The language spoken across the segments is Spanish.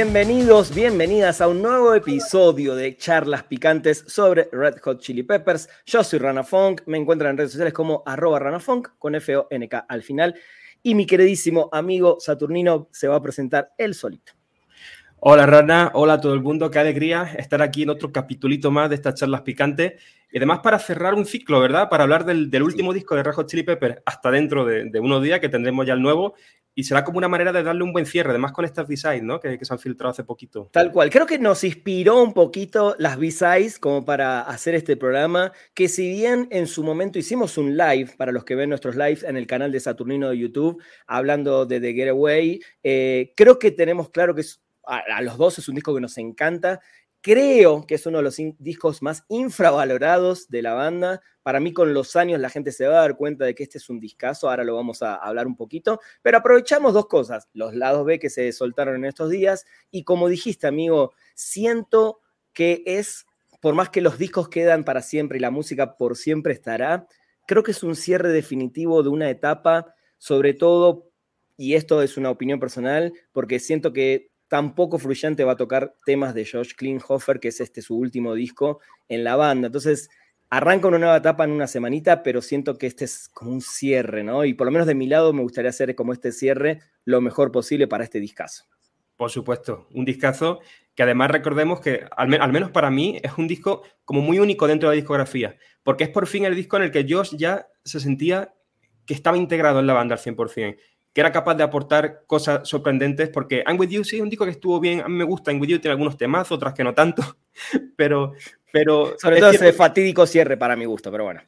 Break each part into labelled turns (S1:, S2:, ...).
S1: Bienvenidos, bienvenidas a un nuevo episodio de Charlas Picantes sobre Red Hot Chili Peppers. Yo soy Rana Funk, me encuentran en redes sociales como arroba ranafunk con F-O-N-K al final. Y mi queridísimo amigo Saturnino se va a presentar él solito.
S2: Hola Rana, hola a todo el mundo, qué alegría estar aquí en otro capitulito más de estas charlas picantes. Y además para cerrar un ciclo, ¿verdad? Para hablar del, último disco de Hot Chili Peppers hasta dentro de, unos días que tendremos ya el nuevo. Y será como una manera de darle un buen cierre, además con estas B-Sides, ¿no? Que, se han filtrado hace poquito.
S1: Tal cual. Creo que nos inspiró un poquito las B-Sides como para hacer este programa, que si bien en su momento hicimos un live, para los que ven nuestros lives en el canal de Saturnino de YouTube, hablando de The Getaway, eh, creo que tenemos claro que es a, los dos es un disco que nos encanta. Creo que es uno de los discos más infravalorados de la banda. Para mí, con los años, la gente se va a dar cuenta de que este es un discazo. Ahora lo vamos a hablar un poquito. Pero aprovechamos dos cosas: los lados B que se soltaron en estos días. Y como dijiste, amigo, siento que es, por más que los discos quedan para siempre y la música por siempre estará, creo que es un cierre definitivo de una etapa, sobre todo, y esto es una opinión personal, porque siento que tampoco Fluyante va a tocar temas de Josh Klinghoffer, que es este su último disco en la banda. Entonces, arranca una nueva etapa en una semanita, pero siento que este es como un cierre, ¿no? Y por lo menos de mi lado me gustaría hacer como este cierre lo mejor posible para este discazo.
S2: Por supuesto, un discazo que además recordemos que, al, menos para mí, es un disco como muy único dentro de la discografía, porque es por fin el disco en el que Josh ya se sentía que estaba integrado en la banda al 100% que era capaz de aportar cosas sorprendentes, porque I'm With You sí es un disco que estuvo bien, a mí me gusta, I'm With You tiene algunos temas, otras que no tanto, pero... pero
S1: Sobre todo ese fatídico cierre para mi gusto, pero bueno.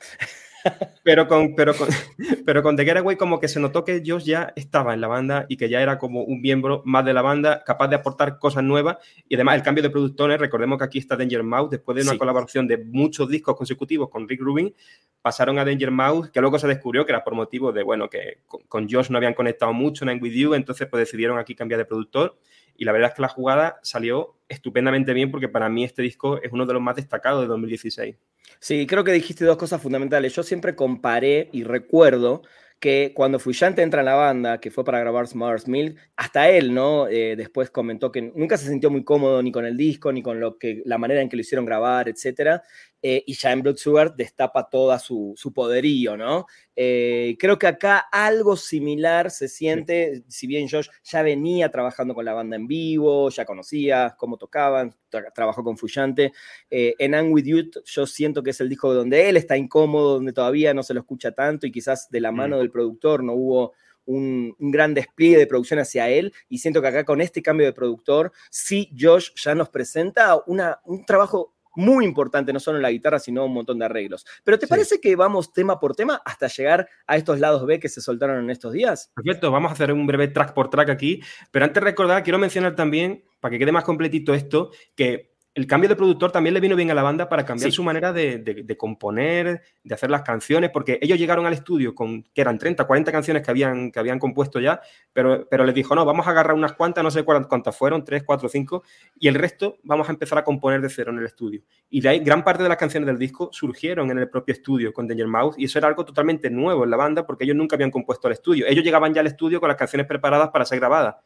S2: Pero con, pero, con, pero con The Getaway como que se notó que Josh ya estaba en la banda y que ya era como un miembro más de la banda, capaz de aportar cosas nuevas. Y además el cambio de productores, recordemos que aquí está Danger Mouse, después de una colaboración de muchos discos consecutivos con Rick Rubin, pasaron a Danger Mouse, que luego se descubrió que era por motivo de, bueno, que con, Josh no habían conectado mucho en With You, entonces pues decidieron aquí cambiar de productor. Y la verdad es que la jugada salió estupendamente bien porque para mí este disco es uno de los más destacados de 2016.
S1: Sí, creo que dijiste dos cosas fundamentales. Yo siempre comparé y recuerdo que cuando Fuyante entra en la banda, que fue para grabar Smart's Milk, hasta él, ¿no? Eh, después comentó que nunca se sintió muy cómodo ni con el disco, ni con lo que, la manera en que lo hicieron grabar, etc. Eh, y ya en Blood Sugar destapa toda su, poderío, ¿no? Eh, creo que acá algo similar se siente, si bien Josh ya venía trabajando con la banda en vivo, ya conocía cómo tocaban, trabajó con Fuyante. en I'm With You yo siento que es el disco donde él está incómodo, donde todavía no se lo escucha tanto y quizás de la mano mm. del productor no hubo un, gran despliegue de producción hacia él y siento que acá con este cambio de productor, sí, Josh ya nos presenta una, un trabajo muy importante, no solo en la guitarra, sino un montón de arreglos. Pero ¿te parece que vamos tema por tema hasta llegar a estos lados B que se soltaron en estos días?
S2: Perfecto, vamos a hacer un breve track por track aquí, pero antes de recordar, quiero mencionar también, para que quede más completito esto, que el cambio de productor también le vino bien a la banda para cambiar su manera de, componer, de hacer las canciones, porque ellos llegaron al estudio con, que eran 30, 40 canciones que habían, que habían compuesto ya, pero, pero les dijo, no, vamos a agarrar unas cuantas, no sé cuántas fueron, 3, 4, 5, y el resto vamos a empezar a componer de cero en el estudio. Y de ahí gran parte de las canciones del disco surgieron en el propio estudio con Danger Mouse, y eso era algo totalmente nuevo en la banda, porque ellos nunca habían compuesto al estudio. Ellos llegaban ya al estudio con las canciones preparadas para ser grabadas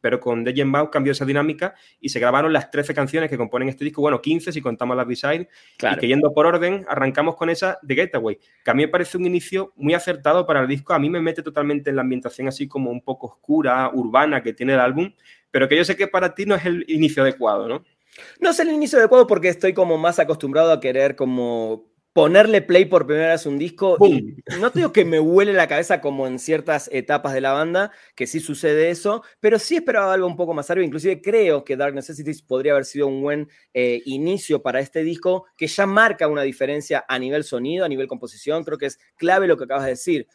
S2: pero con The Mouse cambió esa dinámica y se grabaron las 13 canciones que componen este disco, bueno, 15 si contamos las B-Side, y que yendo por orden, arrancamos con esa de Getaway, que a mí me parece un inicio muy acertado para el disco, a mí me mete totalmente en la ambientación así como un poco oscura, urbana que tiene el álbum, pero que yo sé que para ti no es el inicio adecuado, ¿no?
S1: No es el inicio adecuado porque estoy como más acostumbrado a querer como ponerle play por primera vez un disco y no te digo que me huele la cabeza como en ciertas etapas de la banda, que sí sucede eso, pero sí esperaba algo un poco más arriba. Inclusive creo que Dark Necessities podría haber sido un buen eh, inicio para este disco que ya marca una diferencia a nivel sonido, a nivel composición. Creo que es clave lo que acabas de decir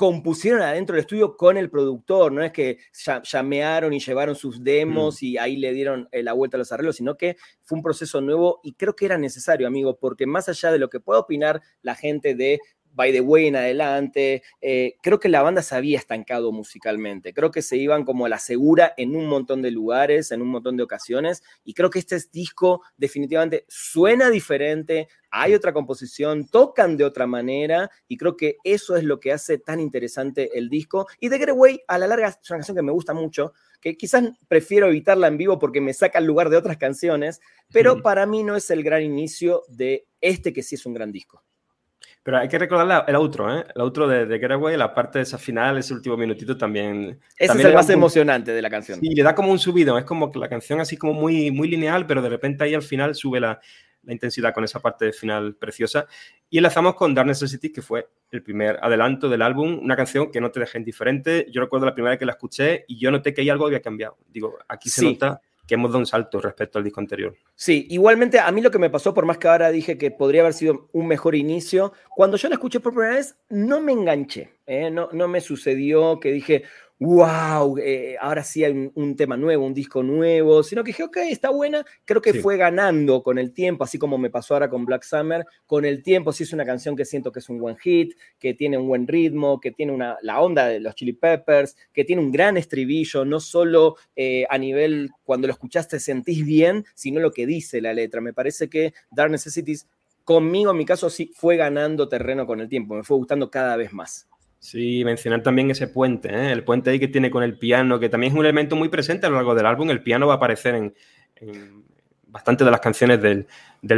S1: compusieron adentro del estudio con el productor, no es que llamearon y llevaron sus demos mm. y ahí le dieron eh, la vuelta a los arreglos, sino que fue un proceso nuevo y creo que era necesario, amigo, porque más allá de lo que pueda opinar la gente de By the Way en adelante. Eh, creo que la banda se había estancado musicalmente. Creo que se iban como a la segura en un montón de lugares, en un montón de ocasiones. Y creo que este disco definitivamente suena diferente. Hay otra composición, tocan de otra manera y creo que eso es lo que hace tan interesante el disco. Y The Getaway, a la larga, es una canción que me gusta mucho, que quizás prefiero evitarla en vivo porque me saca el lugar de otras canciones, pero para mí no es el gran inicio de este que sí es un gran disco.
S2: Pero hay que recordar el outro, ¿eh? El outro de, de Getaway, la parte de esa final, ese último minutito también.
S1: Ese es el más emocionante de la canción.
S2: Sí, le da como un subido. Es como que la canción así como muy, muy lineal, pero de repente ahí al final sube la, la intensidad con esa parte de final preciosa. Y enlazamos con Dark Necessity, que fue el primer adelanto del álbum, una canción que no te deja indiferente. Yo recuerdo la primera vez que la escuché y yo noté que hay algo que había cambiado. Digo, aquí se nota que hemos dado un salto respecto al disco anterior.
S1: Sí, igualmente a mí lo que me pasó, por más que ahora dije que podría haber sido un mejor inicio, cuando yo la escuché por primera vez no me enganché, ¿eh? no, no me sucedió que dije, wow, eh, ahora sí hay un, tema nuevo, un disco nuevo, sino que dije, ok, está buena, creo que fue ganando con el tiempo, así como me pasó ahora con Black Summer, con el tiempo sí es una canción que siento que es un buen hit, que tiene un buen ritmo, que tiene una, la onda de los Chili Peppers, que tiene un gran estribillo, no solo eh, a nivel cuando lo escuchaste sentís bien, sino lo que dice la letra. Me parece que Dark Necessities, conmigo en mi caso, sí fue ganando terreno con el tiempo, me fue gustando cada vez más.
S2: Sí, mencionar también ese puente, ¿eh? el puente ahí que tiene con el piano, que también es un elemento muy presente a lo largo del álbum. El piano va a aparecer en, en bastante de las canciones del,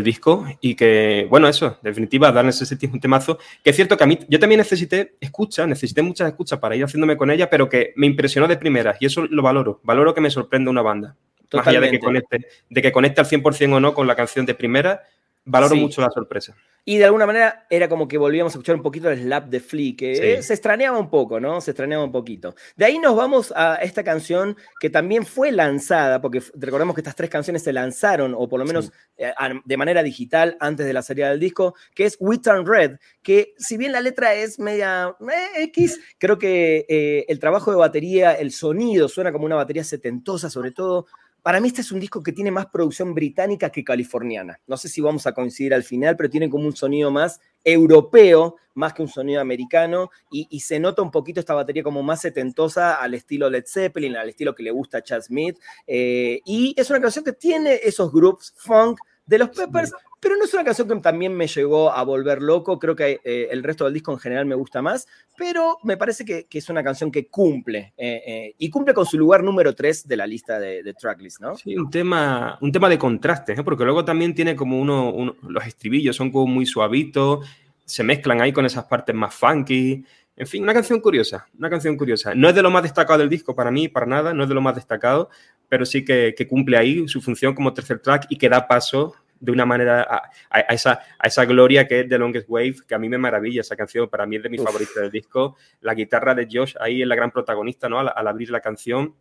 S2: disco y que, bueno, eso, en definitiva, Dark Necessity es un temazo, que es cierto que a mí, yo también necesité escucha, necesité muchas escuchas para ir haciéndome con ella, pero que me impresionó de primeras y eso lo valoro, valoro que me sorprenda una banda. Más allá de que, conecte, de que conecte al 100% o no con la canción de primera, valoro mucho la sorpresa.
S1: Y de alguna manera era como que volvíamos a escuchar un poquito el slap de Flea, que se extrañaba un poco, ¿no? Se extrañaba un poquito. De ahí nos vamos a esta canción que también fue lanzada, porque recordemos que estas tres canciones se lanzaron, o por lo menos eh, de manera digital antes de la salida del disco, que es We Turn Red, que si bien la letra es media eh, X, creo que eh, el trabajo de batería, el sonido suena como una batería setentosa, sobre todo para mí este es un disco que tiene más producción británica que californiana. No sé si vamos a coincidir al final, pero tiene como un sonido más europeo, más que un sonido americano, y, se nota un poquito esta batería como más setentosa al estilo Led Zeppelin, al estilo que le gusta a Chad Smith. Eh, y es una canción que tiene esos groups funk de los Peppers, pero no es una canción que también me llegó a volver loco. Creo que eh, el resto del disco en general me gusta más, pero me parece que, es una canción que cumple eh, eh, y cumple con su lugar número 3 de la lista de, tracklist, ¿no?
S2: Sí, un tema, un tema de contrastes, porque luego también tiene como uno, los estribillos son como muy suavitos, se mezclan ahí con esas partes más funky. En fin, una canción curiosa, una canción curiosa. No es de lo más destacado del disco para mí, para nada, no es de lo más destacado, pero sí que, que cumple ahí su función como tercer track y que da paso de una manera a, esa, a esa gloria que es The Longest Wave, que a mí me maravilla esa canción, para mí es de mis favoritos del disco. La guitarra de Josh ahí es la gran protagonista, ¿no? Al, abrir la canción.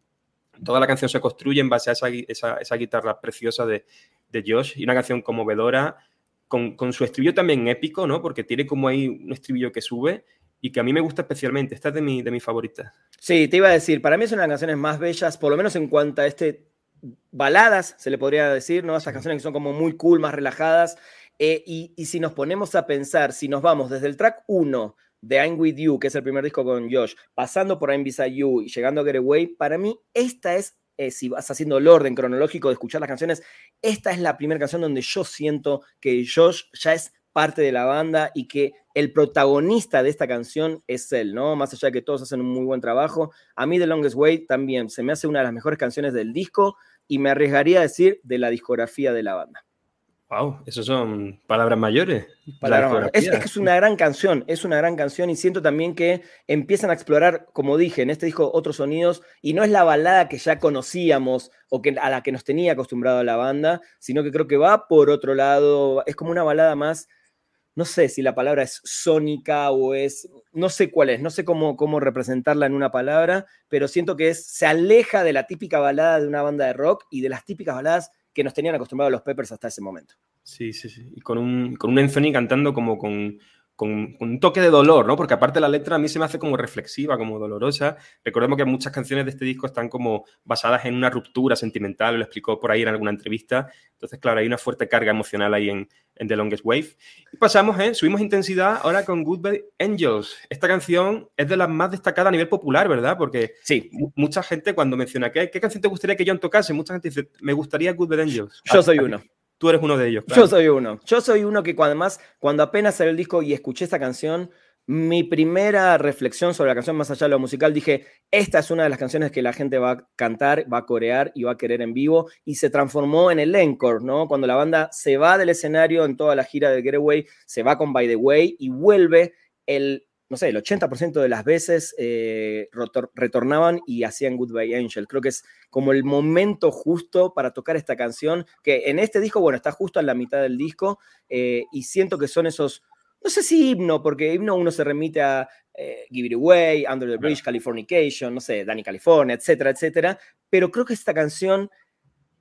S2: Toda la canción se construye en base a esa, esa, guitarra preciosa de, de, Josh y una canción conmovedora, con, con su estribillo también épico, ¿no? Porque tiene como ahí un estribillo que sube y que a mí me gusta especialmente. Esta es de, mi, de mis favoritas.
S1: Sí, te iba a decir, para mí es una de las canciones más bellas, por lo menos en cuanto a este baladas, se le podría decir, ¿no? Esas canciones que son como muy cool, más relajadas. Eh, y, si nos ponemos a pensar, si nos vamos desde el track 1 de I'm With You, que es el primer disco con Josh, pasando por I'm Beside You y llegando a Get Away, para mí esta es, eh, si vas haciendo el orden cronológico de escuchar las canciones, esta es la primera canción donde yo siento que Josh ya es parte de la banda y que el protagonista de esta canción es él, ¿no? Más allá de que todos hacen un muy buen trabajo, a mí The Longest Way también se me hace una de las mejores canciones del disco y me arriesgaría a decir de la discografía de la banda.
S2: Wow, esos son palabras mayores.
S1: Es, que es una gran canción, es una gran canción y siento también que empiezan a explorar, como dije, en este disco otros sonidos y no es la balada que ya conocíamos o que, a la que nos tenía acostumbrado la banda, sino que creo que va por otro lado, es como una balada más, no sé si la palabra es sónica o es, no sé cuál es, no sé cómo, cómo representarla en una palabra, pero siento que es, se aleja de la típica balada de una banda de rock y de las típicas baladas que nos tenían acostumbrados los Peppers hasta ese momento.
S2: Sí, sí, sí. Y con un, con un Anthony cantando como con, con, un toque de dolor, ¿no? Porque aparte la letra a mí se me hace como reflexiva, como dolorosa. Recordemos que muchas canciones de este disco están como basadas en una ruptura sentimental, lo explicó por ahí en alguna entrevista. Entonces, claro, hay una fuerte carga emocional ahí en, The Longest Wave. Y pasamos, ¿eh? Subimos intensidad ahora con Goodbye Angels. Esta canción es de las más destacadas a nivel popular, ¿verdad? Porque
S1: sí.
S2: mucha gente cuando menciona ¿qué, ¿qué canción te gustaría que John tocase? Mucha gente dice, me gustaría Goodbye Angels.
S1: Yo soy uno.
S2: Tú eres uno de ellos.
S1: Yo soy uno. Yo soy uno que cuando, además, cuando apenas salió el disco y escuché esta canción, mi primera reflexión sobre la canción, más allá de lo musical, dije, esta es una de las canciones que la gente va a cantar, va a corear y va a querer en vivo, y se transformó en el encore, ¿no? Cuando la banda se va del escenario en toda la gira de Getaway, se va con By the Way y vuelve el no sé, el 80% de las veces eh, retornaban y hacían Goodbye Angel. Creo que es como el momento justo para tocar esta canción, que en este disco, bueno, está justo en la mitad del disco, eh, y siento que son esos, no sé si himno, porque himno uno se remite a eh, Give It Away, Under the Bridge, Californication, no sé, Danny California, etcétera, etcétera, pero creo que esta canción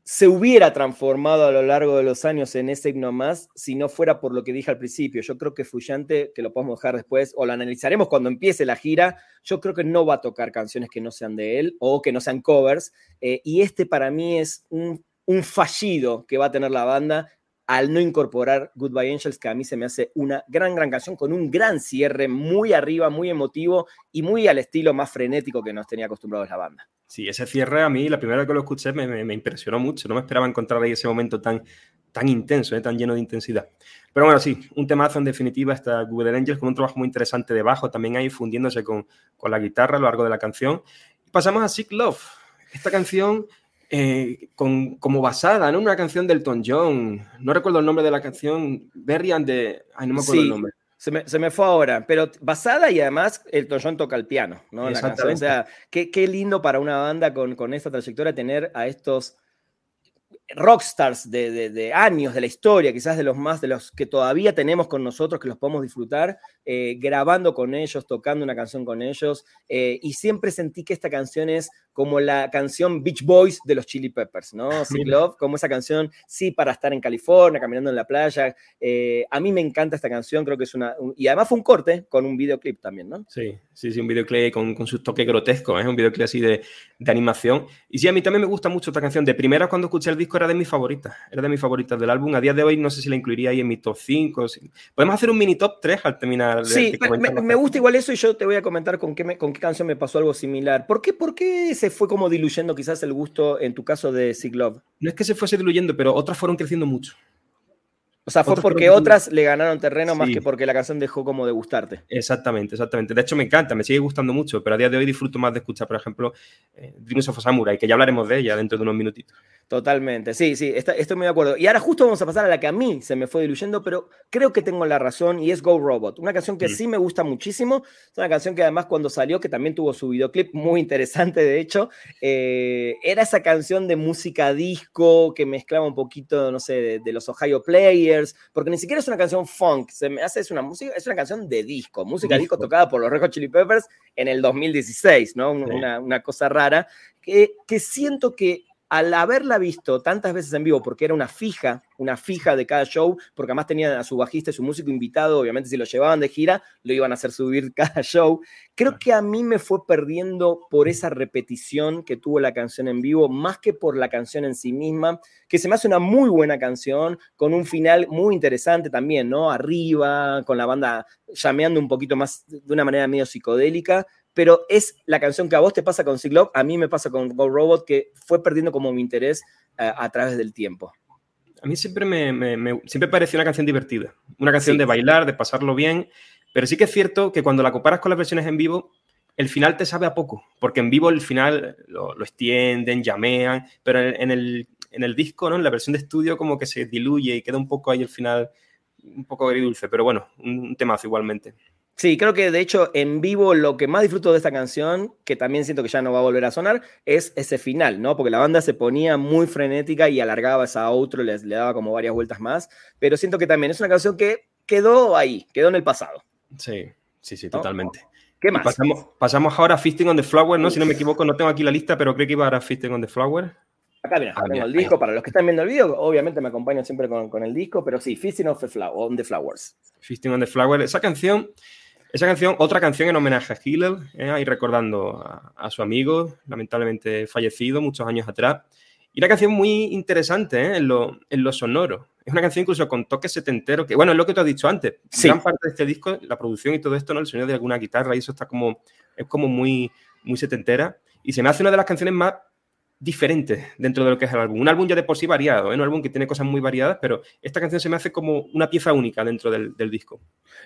S1: se hubiera transformado a lo largo de los años en ese himno más si no fuera por lo que dije al principio. Yo creo que Fuyante, que lo podemos dejar después o lo analizaremos cuando empiece la gira, yo creo que no va a tocar canciones que no sean de él o que no sean covers. Eh, y este para mí es un, un fallido que va a tener la banda al no incorporar Goodbye Angels, que a mí se me hace una gran, gran canción con un gran cierre, muy arriba, muy emotivo y muy al estilo más frenético que nos tenía acostumbrados la banda.
S2: Sí, ese cierre a mí, la primera vez que lo escuché, me, impresionó mucho. No me esperaba encontrar ahí ese momento tan, tan intenso, eh, tan lleno de intensidad. Pero bueno, sí, un temazo en definitiva está Google Angels con un trabajo muy interesante de bajo, también ahí fundiéndose con, con la guitarra a lo largo de la canción. Y pasamos a Sick Love. Esta canción eh, con, como basada en una canción del Elton John. No recuerdo el nombre de la canción. Berry and the... Ay, no me acuerdo el nombre.
S1: Se me, se me, fue ahora, pero basada y además el John toca el piano, ¿no? O sea, qué, qué, lindo para una banda con, con esta trayectoria tener a estos rockstars de, de, años de la historia, quizás de los más, de los que todavía tenemos con nosotros, que los podemos disfrutar, eh, grabando con ellos, tocando una canción con ellos. Eh, y siempre sentí que esta canción es como la canción Beach Boys de los Chili Peppers, ¿no? Sick Love, como esa canción, sí, para estar en California, caminando en la playa. Eh, a mí me encanta esta canción, creo que es una. y además fue un corte con un videoclip también, ¿no?
S2: Sí, sí, sí, un videoclip con, con sus toques grotescos, es un videoclip así de, de, animación. Y sí, a mí también me gusta mucho esta canción. De primera, cuando escuché el disco, era de mis favoritas, era de mis favoritas del álbum. A día de hoy, no sé si la incluiría ahí en mi top 5. Podemos hacer un mini top 3 al terminar.
S1: Sí, me, gusta igual eso y yo te voy a comentar con qué, con qué canción me pasó algo similar. ¿Por qué, ¿Por qué se fue como diluyendo quizás el gusto en tu caso de Sig Love?
S2: No es que se fuese diluyendo, pero otras fueron creciendo mucho.
S1: O sea, fue porque otras le ganaron terreno más que porque la canción dejó como de gustarte.
S2: Exactamente, exactamente. De hecho, me encanta, me sigue gustando mucho, pero a día de hoy disfruto más de escuchar, por ejemplo, eh, Dreams of Samurai, que ya hablaremos de ella dentro de unos minutitos.
S1: Totalmente, sí, sí, estoy muy de acuerdo. Y ahora justo vamos a pasar a la que a mí se me fue diluyendo, pero creo que tengo la razón y es Go Robot, una canción que mm. sí me gusta muchísimo, es una canción que además cuando salió, que también tuvo su videoclip muy interesante de hecho, eh, era esa canción de música disco que mezclaba un poquito, no sé, de, los Ohio Players, porque ni siquiera es una canción funk, se me hace, es una música, es una canción de disco, música disco, tocada por los Red Hot Chili Peppers en el 2016, ¿no? Una, una cosa rara, que, que siento que al haberla visto tantas veces en vivo, porque era una fija, una fija de cada show, porque además tenían a su bajista y su músico invitado, obviamente si lo llevaban de gira, lo iban a hacer subir cada show, creo que a mí me fue perdiendo por esa repetición que tuvo la canción en vivo, más que por la canción en sí misma, que se me hace una muy buena canción, con un final muy interesante también, ¿no? Arriba, con la banda llameando un poquito más de una manera medio psicodélica, pero es la canción que a vos te pasa con Cyclope, a mí me pasa con Go Robot, que fue perdiendo como mi interés eh, a través del tiempo.
S2: A mí siempre me, siempre pareció una canción divertida, una canción de bailar, de pasarlo bien, pero sí que es cierto que cuando la comparas con las versiones en vivo, el final te sabe a poco, porque en vivo el final lo, extienden, llamean, pero en, el, en el disco, ¿no? en la versión de estudio, como que se diluye y queda un poco ahí el final, un poco agridulce, pero bueno, un temazo igualmente.
S1: Sí, creo que de hecho en vivo lo que más disfruto de esta canción, que también siento que ya no va a volver a sonar, es ese final, ¿no? Porque la banda se ponía muy frenética y alargaba esa outro, le, le daba como varias vueltas más, pero siento que también es una canción que quedó ahí, quedó en el pasado.
S2: Sí, sí, sí, totalmente.
S1: ¿Qué más?
S2: Pasamos, pasamos, ahora a Fisting on the Flower, ¿no? Si no me equivoco, no tengo aquí la lista, pero creo que iba a Fisting on the Flower.
S1: Acá mira, ah, tengo el disco. Para los que están viendo el video, obviamente me acompañan siempre con, el disco, pero sí, Feasting on the Flowers.
S2: Feasting on the Flowers. Esa canción, esa canción, otra canción en homenaje a Hillel, eh, ahí recordando a, su amigo, lamentablemente fallecido muchos años atrás. Y una canción muy interesante ¿eh? en, lo, en lo sonoro. Es una canción incluso con toques setenteros, que bueno, es lo que tú has dicho antes. Gran parte de este disco, la producción y todo esto, ¿no? El sonido de alguna guitarra y eso está como, es como muy, muy setentera. Y se me hace una de las canciones más diferentes dentro de lo que es el álbum. Un álbum ya de por sí variado, ¿eh? un álbum que tiene cosas muy variadas, pero esta canción se me hace como una pieza única dentro del, disco.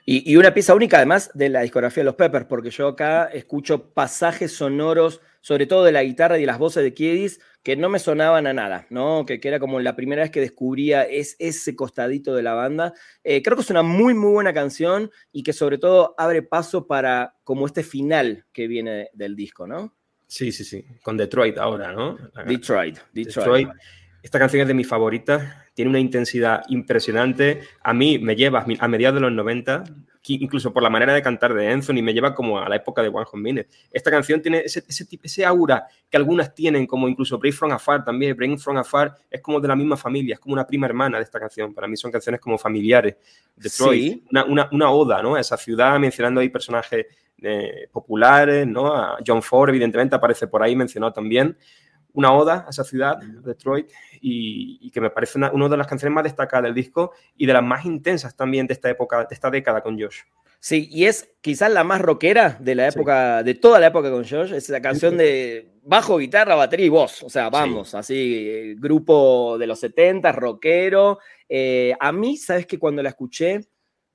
S1: Y, y, una pieza única además de la discografía de los Peppers, porque yo acá escucho pasajes sonoros, sobre todo de la guitarra y de las voces de Kiedis, que no me sonaban a nada, ¿no? Que, era como la primera vez que descubría es, ese costadito de la banda. Eh, creo que es una muy, muy buena canción y que sobre todo abre paso para como este final que viene del disco, ¿no?
S2: Sí, sí, sí. Con Detroit ahora, ¿no?
S1: Detroit, Detroit.
S2: Esta canción es de mis favoritas. Tiene una intensidad impresionante. A mí me lleva a mediados de los 90 incluso por la manera de cantar de Anthony, me lleva como a la época de One Hot Minute. Esta canción tiene ese, ese, ese aura que algunas tienen, como incluso Break From Afar también. Break From Afar es como de la misma familia, es como una prima hermana de esta canción. Para mí son canciones como familiares. Detroit, una, una, una, oda ¿no? a esa ciudad, mencionando ahí personajes eh, populares, ¿no? A John Ford, evidentemente, aparece por ahí mencionado también. Una oda a esa ciudad, Detroit, y, que me parece una, de las canciones más destacadas del disco y de las más intensas también de esta época, de esta década con Josh.
S1: Sí, y es quizás la más rockera de la época, de toda la época con Josh, es la canción de bajo, guitarra, batería y voz, o sea, vamos, así, grupo de los 70, rockero. Eh, a mí, sabes que cuando la escuché,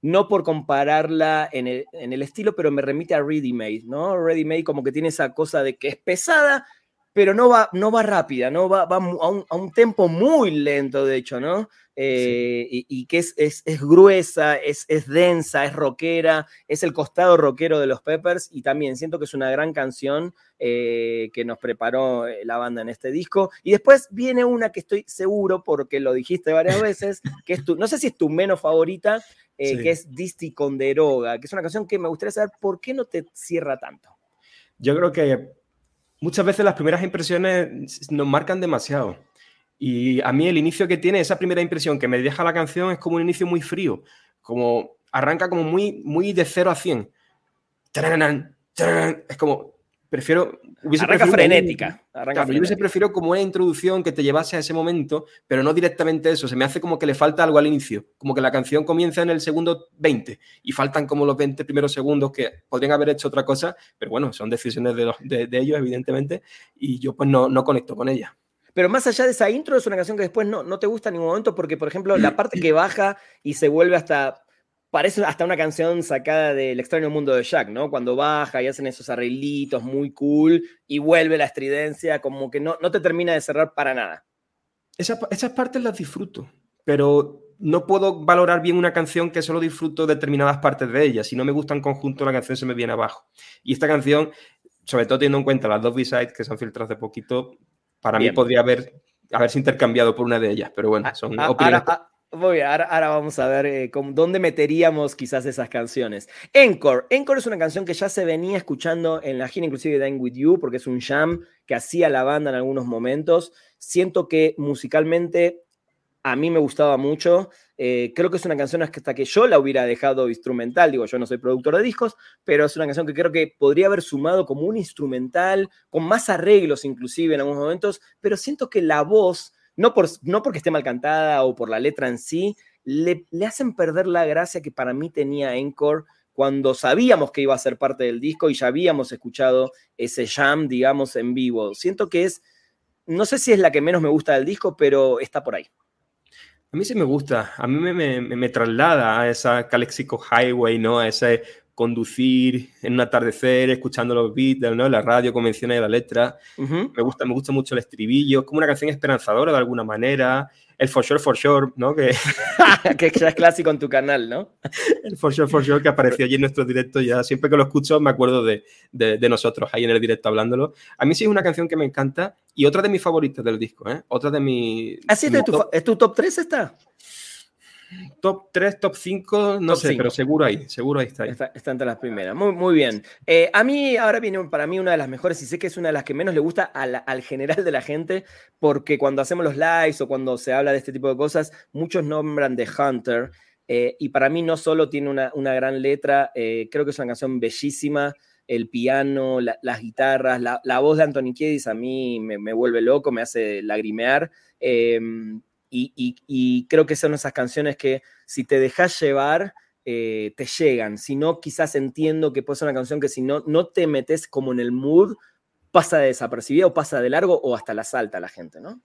S1: no por compararla en el, estilo, pero me remite a Ready Made, ¿no? Ready Made como que tiene esa cosa de que es pesada, pero no va, no va rápida, ¿no? Va, va a, un, a un tempo muy lento, de hecho, ¿no? Eh, y, que es, es, es gruesa, es, es, densa, es rockera, es el costado rockero de los Peppers y también siento que es una gran canción eh, que nos preparó eh, la banda en este disco. Y después viene una que estoy seguro, porque lo dijiste varias veces, que es tu, no sé si es tu menos favorita, que es Disty con Deroga, que es una canción que me gustaría saber por qué no te cierra tanto.
S2: Yo creo que muchas veces las primeras impresiones nos marcan demasiado. Y a mí el inicio que tiene, esa primera impresión que me deja la canción es como un inicio muy frío, como arranca como muy, muy de 0 a 100. Es como, prefiero...
S1: arranca frenética.
S2: Arranca Yo hubiese prefiero como una introducción que te llevase a ese momento, pero no directamente eso. Se me hace como que le falta algo al inicio, como que la canción comienza en el segundo 20 y faltan como los 20 primeros segundos que podrían haber hecho otra cosa, pero bueno, son decisiones de, de, ellos, evidentemente, y yo pues no, no conecto con ella.
S1: Pero más allá de esa intro, es una canción que después no, no te gusta en ningún momento, porque, por ejemplo, la parte que baja y se vuelve hasta. Parece hasta una canción sacada del extraño mundo de Jack, ¿no? Cuando baja y hacen esos arreglitos muy cool y vuelve la estridencia, como que no, no te termina de cerrar para nada.
S2: esas partes las disfruto, pero no puedo valorar bien una canción que solo disfruto determinadas partes de ella. Si no me gusta en conjunto, la canción se me viene abajo. Y esta canción, sobre todo teniendo en cuenta las dos B-sides que se han filtrado hace poquito, para mí podría haber haberse intercambiado por una de ellas, pero bueno, ah, son
S1: ah,
S2: opiniones.
S1: Ahora, ahora, vamos a ver eh, dónde meteríamos quizás esas canciones. Encore. Encore es una canción que ya se venía escuchando en la gira, inclusive de Dying With You, porque es un jam que hacía la banda en algunos momentos. Siento que musicalmente a mí me gustaba mucho. Eh, creo que es una canción hasta que yo la hubiera dejado instrumental. Digo, yo no soy productor de discos, pero es una canción que creo que podría haber sumado como un instrumental, con más arreglos inclusive en algunos momentos, pero siento que la voz, no, por, no porque esté mal cantada o por la letra en sí, le, hacen perder la gracia que para mí tenía Encore cuando sabíamos que iba a ser parte del disco y ya habíamos escuchado ese jam, digamos, en vivo. Siento que es, no sé si es la que menos me gusta del disco, pero está por ahí.
S2: A mí sí me gusta, a mí me, me, traslada a esa Calexico Highway, ¿no? A ese conducir en un atardecer, escuchando los beats, ¿no? La radio, convenciones de la letra. me, gusta, me gusta mucho el estribillo, es como una canción esperanzadora de alguna manera el For Sure For Sure, ¿no? Que,
S1: que ya es clásico en tu canal, ¿no?
S2: el For Sure For Sure que apareció allí en nuestro directo, ya siempre que lo escucho me acuerdo de, de, nosotros ahí en el directo hablándolo. A mí sí es una canción que me encanta y otra de mis favoritas del disco, ¿eh? Otra de mis...
S1: ¿Así ¿Ah, es, tu, top... ¿es tu top 3 esta?
S2: Top 3, top 5, no sé, pero seguro ahí, seguro ahí está,
S1: está. entre las primeras. Muy, muy bien. Eh, a mí, ahora viene para mí una de las mejores y sé que es una de las que menos le gusta al, general de la gente, porque cuando hacemos los lives o cuando se habla de este tipo de cosas, muchos nombran de Hunter. Eh, y para mí no solo tiene una, gran letra, eh, creo que es una canción bellísima, el piano, las guitarras, la, voz de Anthony Kiedis a mí me, vuelve loco, me hace lagrimear. Y, creo que son esas canciones que si te dejas llevar, eh, te llegan. Si no, quizás entiendo que puede ser una canción que si no, no te metes como en el mood, pasa de desapercibida o pasa de largo o hasta la salta la gente, ¿no?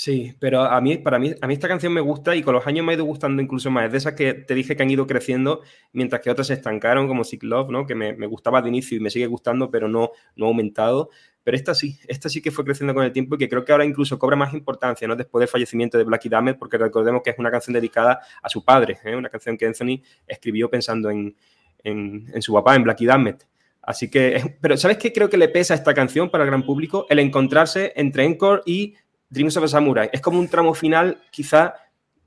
S2: Sí, pero a mí, para mí, a mí esta canción me gusta y con los años me ha ido gustando incluso más. Es de esas que te dije que han ido creciendo, mientras que otras se estancaron, como Sick Love, ¿no? Que me, gustaba de inicio y me sigue gustando, pero no, no ha aumentado. Pero esta sí, esta sí que fue creciendo con el tiempo y que creo que ahora incluso cobra más importancia, ¿no? Después del fallecimiento de Blackie Dammit, porque recordemos que es una canción dedicada a su padre, ¿eh? una canción que Anthony escribió pensando en, en, su papá, en Blackie Dammit. Así que, pero ¿sabes qué creo que le pesa a esta canción para el gran público? El encontrarse entre Encore y Dreams of a Samurai. Es como un tramo final, quizá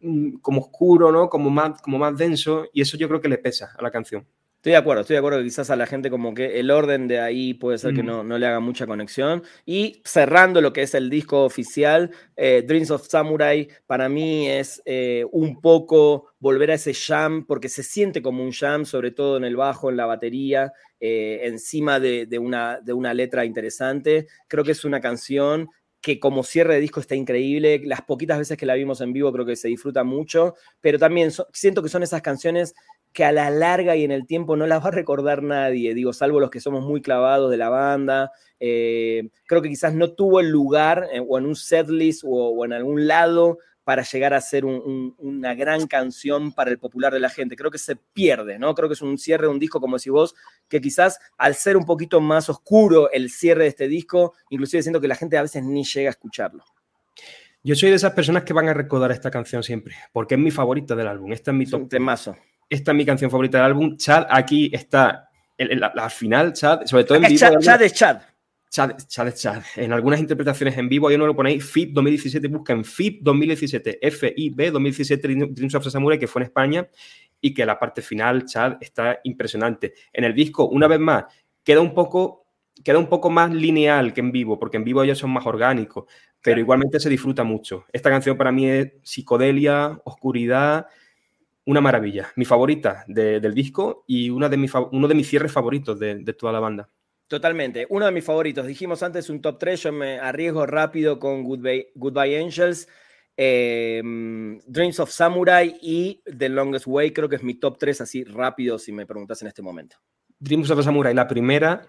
S2: mm, como oscuro, ¿no? Como más, como más denso, y eso yo creo que le pesa a la canción.
S1: Estoy de acuerdo, estoy de acuerdo que quizás a la gente como que el orden de ahí puede ser que mm. no, no, le haga mucha conexión. Y cerrando lo que es el disco oficial, eh, Dreams of Samurai para mí es eh, un poco volver a ese jam, porque se siente como un jam, sobre todo en el bajo, en la batería, eh, encima de, de, una, de una letra interesante. Creo que es una canción que como cierre de disco está increíble. Las poquitas veces que la vimos en vivo creo que se disfruta mucho, pero también siento que son esas canciones que a la larga y en el tiempo no las va a recordar nadie, digo, salvo los que somos muy clavados de la banda. Eh, creo que quizás no tuvo el lugar eh, o en un setlist o, o en algún lado para llegar a ser una gran canción para el popular de la gente. Creo que se pierde, ¿no? Creo que es un cierre de un disco, como decís vos, que quizás al ser un poquito más oscuro el cierre de este disco, inclusive siento que la gente a veces ni llega a escucharlo.
S2: Yo soy de esas personas que van a recordar esta canción siempre, porque es mi favorita del álbum. Esta es mi top.
S1: Temazo.
S2: Esta es mi canción favorita del álbum. Chad, aquí está, la, final, Chad, sobre todo en vivo.
S1: Chad, Chad es Chad.
S2: Chad, Chad, Chad. En algunas interpretaciones en vivo, ahí no lo ponéis, FIP 2017, buscan FIP 2017, FIB 2017, Dreams of Samurai, que fue en España, y que la parte final, Chad, está impresionante. En el disco, una vez más, queda un poco, queda un poco más lineal que en vivo, porque en vivo ellos son más orgánicos, pero igualmente se disfruta mucho. Esta canción para mí es psicodelia, oscuridad, una maravilla. Mi favorita del disco y una de uno de mis cierres favoritos de toda la banda.
S1: Totalmente. Uno de mis favoritos. Dijimos antes un top 3. Yo me arriesgo rápido con Goodbye, Angels, em, Dreams of Samurai y The Longest Way. Creo que es mi top 3 así rápido si me preguntas en este momento.
S2: Dreams of Samurai, la primera.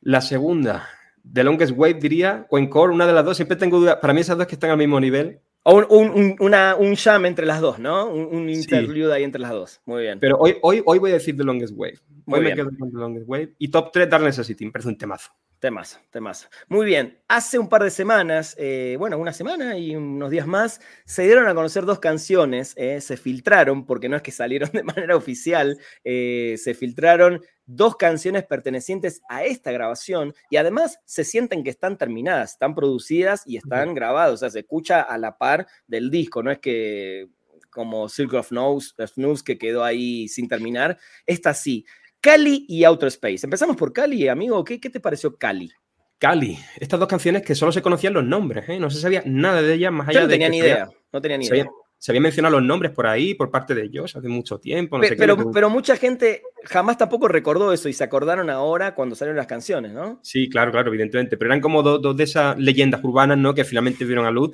S2: La segunda, The Longest Way diría, o Encore, una de las dos. Siempre tengo dudas. Para mí esas dos que están al mismo nivel.
S1: O un, una, un jam entre las dos, ¿no? Un, un interlude ahí entre las dos. Muy bien.
S2: Pero hoy, hoy, hoy voy a decir The Longest Wave. Hoy me quedo con The Longest Wave. Y top 3, Dark Necessity. Me parece un temazo.
S1: Temazo, temazo. Muy bien. Hace un par de semanas, eh, bueno, una semana y unos días más, se dieron a conocer dos canciones. Eh, se filtraron, porque no es que salieron de manera oficial, eh, se filtraron dos canciones pertenecientes a esta grabación y además se sienten que están terminadas, están producidas y están grabadas, o sea, se escucha a la par del disco, no es que como Circle of Snooze que quedó ahí sin terminar, esta sí. Cali y Outer Space. Empezamos por Cali, amigo. ¿Qué, qué te pareció Cali?
S2: Cali. Estas dos canciones que solo se conocían los nombres, ¿eh? no se sabía nada de ellas más allá
S1: no
S2: de.
S1: Tenía ni idea, no tenía ni idea
S2: se habían mencionado los nombres por ahí, por parte de ellos, hace mucho tiempo.
S1: pero, pero, mucha gente jamás tampoco recordó eso y se acordaron ahora cuando salieron las canciones, ¿no?
S2: Sí, claro, claro, evidentemente. Pero eran como dos, de esas leyendas urbanas, ¿no? Que finalmente dieron a luz.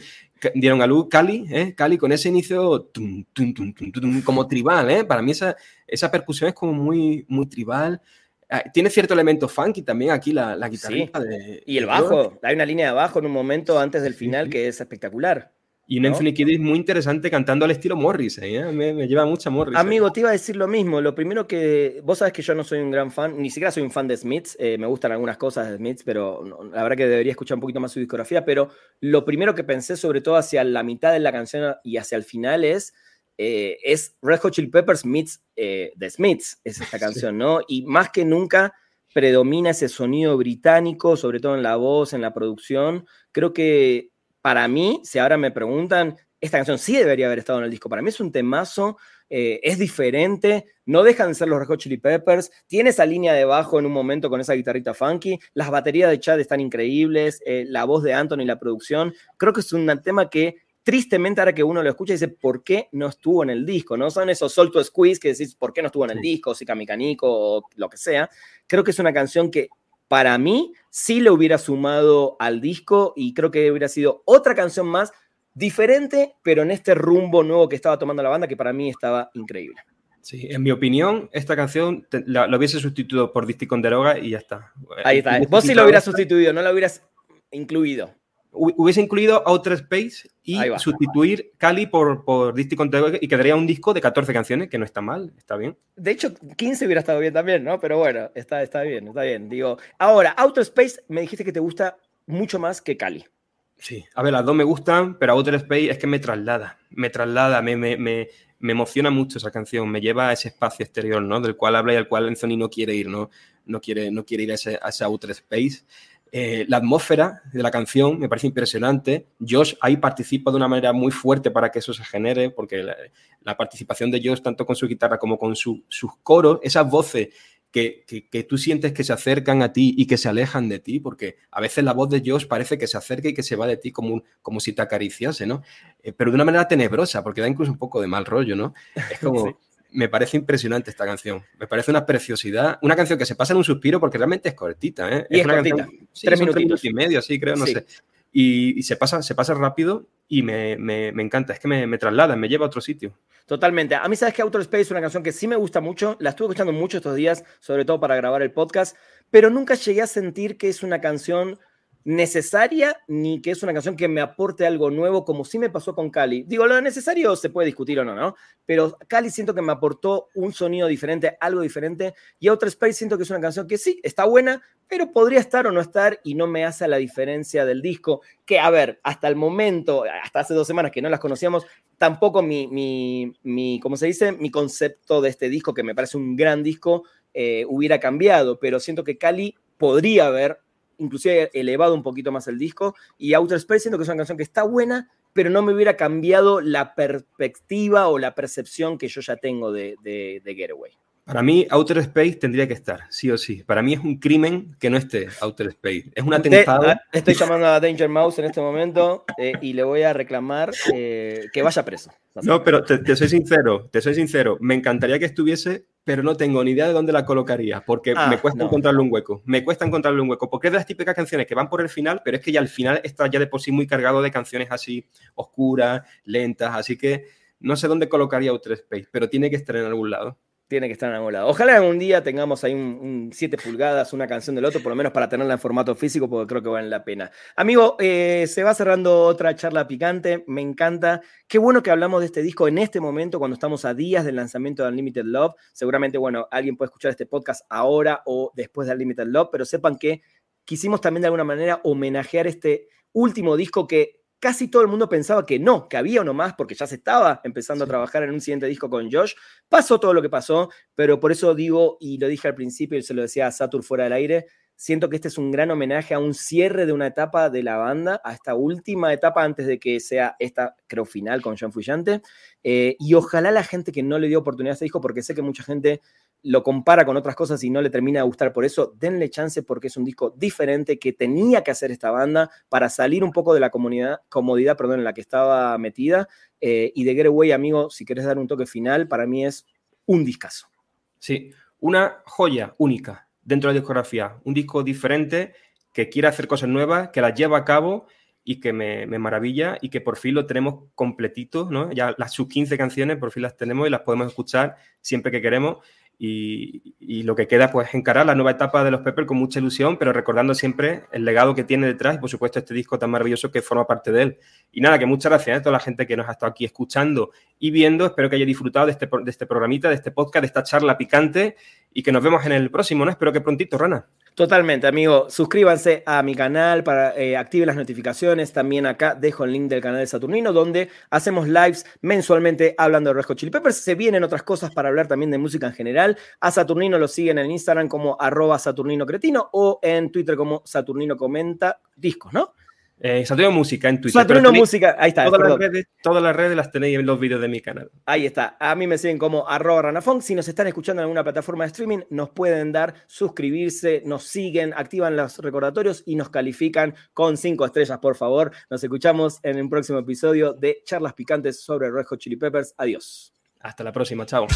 S2: Dieron a luz Cali, ¿eh? Cali con ese inicio como tribal, ¿eh? Para mí esa, esa percusión es como muy, muy tribal. Ah, tiene cierto elemento funky también aquí la, la guitarrita.
S1: y el bajo. Hay una línea de bajo en un momento antes del final que es espectacular.
S2: Y un Anthony Kiddis muy interesante cantando al estilo Morris, ¿eh? me, lleva mucha Morris.
S1: Amigo, te iba a decir lo mismo. Lo primero que. Vos sabes que yo no soy un gran fan, ni siquiera soy un fan de Smiths. Eh, me gustan algunas cosas de Smiths, pero la verdad que debería escuchar un poquito más su discografía. Pero lo primero que pensé, sobre todo hacia la mitad de la canción y hacia el final, es. Eh, es Red Hot Chili Peppers Smiths de Smiths, es esta canción, ¿no? Y más que nunca predomina ese sonido británico, sobre todo en la voz, en la producción. Creo que para mí, si ahora me preguntan, esta canción sí debería haber estado en el disco. Para mí es un temazo, eh, es diferente, no dejan de ser los Red Hot Chili Peppers, tiene esa línea de bajo en un momento con esa guitarrita funky, las baterías de Chad están increíbles, eh, la voz de Anthony y la producción. Creo que es un tema que tristemente ahora que uno lo escucha dice, ¿por qué no estuvo en el disco? No son esos solto squeeze que decís, ¿por qué no estuvo en el disco? Si Camicanico o lo que sea. Creo que es una canción que para mí sí le hubiera sumado al disco y creo que hubiera sido otra canción más diferente, pero en este rumbo nuevo que estaba tomando la banda, que para mí estaba increíble.
S2: Sí, en mi opinión, esta canción lo hubiese sustituido por Disty con Deroga y ya está.
S1: Ahí está. Vos sí lo hubieras sustituido, no lo hubieras incluido.
S2: Hubiese incluido Outer Space y sustituir Cali por, por Deroga y quedaría un disco de 14 canciones, que no está mal, está bien.
S1: De hecho, 15 hubiera estado bien también, ¿no? Pero bueno, está, está bien, está bien. Digo, ahora, Outer Space me dijiste que te gusta mucho más que Cali.
S2: Sí, a ver, las dos me gustan, pero Outer Space es que me traslada, me traslada, me, me, me, me, emociona mucho esa canción, me lleva a ese espacio exterior, ¿no? Del cual habla y al cual Anthony no quiere ir, ¿no? No quiere, no quiere ir a ese, a ese Outer Space. Eh, la atmósfera de la canción me parece impresionante. Josh ahí participa de una manera muy fuerte para que eso se genere, porque la, participación de Josh, tanto con su guitarra como con sus coros, esas voces que, tú sientes que se acercan a ti y que se alejan de ti, porque a veces la voz de Josh parece que se acerca y que se va de ti como, como si te acariciase, ¿no? Eh, pero de una manera tenebrosa, porque da incluso un poco de mal rollo, ¿no? Es como... Me parece impresionante esta canción. Me parece una preciosidad. Una canción que se pasa en un suspiro porque realmente es cortita, ¿eh?
S1: es,
S2: una
S1: cortita.
S2: tres, minutos y medio, sí, creo, no sé. Y, se, pasa, se pasa rápido y me, me, me encanta. Es que me, me traslada, me lleva a otro sitio.
S1: Totalmente. A mí, sabes que Outer Space es una canción que sí me gusta mucho. La estuve escuchando mucho estos días, sobre todo para grabar el podcast, pero nunca llegué a sentir que es una canción necesaria ni que es una canción que me aporte algo nuevo, como sí me pasó con Cali. Digo, lo necesario se puede discutir o no, ¿no? Pero Cali siento que me aportó un sonido diferente, algo diferente, y Outer Space siento que es una canción que sí, está buena, pero podría estar o no estar y no me hace la diferencia del disco, que a ver, hasta el momento, hasta hace dos semanas que no las conocíamos, tampoco mi, mi, mi ¿cómo se dice? Mi concepto de este disco, que me parece un gran disco, eh, hubiera cambiado, pero siento que Cali podría haber inclusive elevado un poquito más el disco. Y Outer Space siento que es una canción que está buena, pero no me hubiera cambiado la perspectiva o la percepción que yo ya tengo de, de, de Getaway.
S2: Para mí, Outer Space tendría que estar, sí o sí. Para mí es un crimen que no esté Outer Space. Es un atentado.
S1: Estoy llamando a Danger Mouse en este momento eh, y le voy a reclamar eh, que vaya preso.
S2: No, pero te, soy sincero, te soy sincero. Me encantaría que estuviese, pero no tengo ni idea de dónde la colocaría, porque ah, me cuesta encontrarle un hueco. Me cuesta encontrarle un hueco, porque es de las típicas canciones que van por el final, pero es que ya al final está ya de por sí muy cargado de canciones así oscuras, lentas, así que no sé dónde colocaría Outer Space, pero tiene que estar en algún lado
S1: tiene que estar en. Ojalá algún día tengamos ahí un 7 pulgadas, una canción del otro, por lo menos para tenerla en formato físico, porque creo que vale la pena. Amigo, eh, se va cerrando otra charla picante, me encanta. Qué bueno que hablamos de este disco en este momento, cuando estamos a días del lanzamiento de Unlimited Love. Seguramente, bueno, alguien puede escuchar este podcast ahora o después de Unlimited Love, pero sepan que quisimos también de alguna manera homenajear este último disco que casi todo el mundo pensaba que no, que había uno más porque ya se estaba empezando a trabajar en un siguiente disco con Josh. Pasó todo lo que pasó, pero por eso digo, y lo dije al principio y se lo decía a Satur fuera del aire, siento que este es un gran homenaje a un cierre de una etapa de la banda, a esta última etapa antes de que sea esta, creo, final con Jean Fuyante. Eh, y ojalá la gente que no le dio oportunidad a este disco, porque sé que mucha gente lo compara con otras cosas y no le termina de gustar por eso, denle chance porque es un disco diferente que tenía que hacer esta banda para salir un poco de la comunidad, comodidad perdón, en la que estaba metida. Eh, y de Getaway, amigo, si querés dar un toque final, para mí es un discazo.
S2: Sí, una joya única dentro de la discografía, un disco diferente que quiere hacer cosas nuevas, que las lleva a cabo y que me, me, maravilla y que por fin lo tenemos completito, ¿no? Ya las sus 15 canciones por fin las tenemos y las podemos escuchar siempre que queremos y, lo que queda pues encarar la nueva etapa de los Pepper con mucha ilusión, pero recordando siempre el legado que tiene detrás y por supuesto este disco tan maravilloso que forma parte de él. Y nada, que muchas gracias a toda la gente que nos ha estado aquí escuchando y viendo. Espero que haya disfrutado de este, de este programita, de este podcast, de esta charla picante y que nos vemos en el próximo, ¿no? Espero que prontito, Rana.
S1: Totalmente, amigo. Suscríbanse a mi canal para eh, activen las notificaciones. También acá dejo el link del canal de Saturnino, donde hacemos lives mensualmente hablando de Red Hot Chili Peppers. Se vienen otras cosas para hablar también de música en general. A Saturnino lo siguen en Instagram como arroba Saturnino Cretino o en Twitter como Saturnino Comenta Discos, ¿no?
S2: Eh, Saturno Música en Twitter.
S1: Saturno Música, ahí está.
S2: Todas las, redes, todas las, redes, las tenéis en los vídeos de mi canal.
S1: Ahí está. A mí me siguen como arroba ranafón. Si nos están escuchando en alguna plataforma de streaming, nos pueden dar suscribirse, nos siguen, activan los recordatorios y nos califican con cinco estrellas, por favor. Nos escuchamos en un próximo episodio de Charlas Picantes sobre Red Hot Chili Peppers. Adiós.
S2: Hasta la próxima. Chao.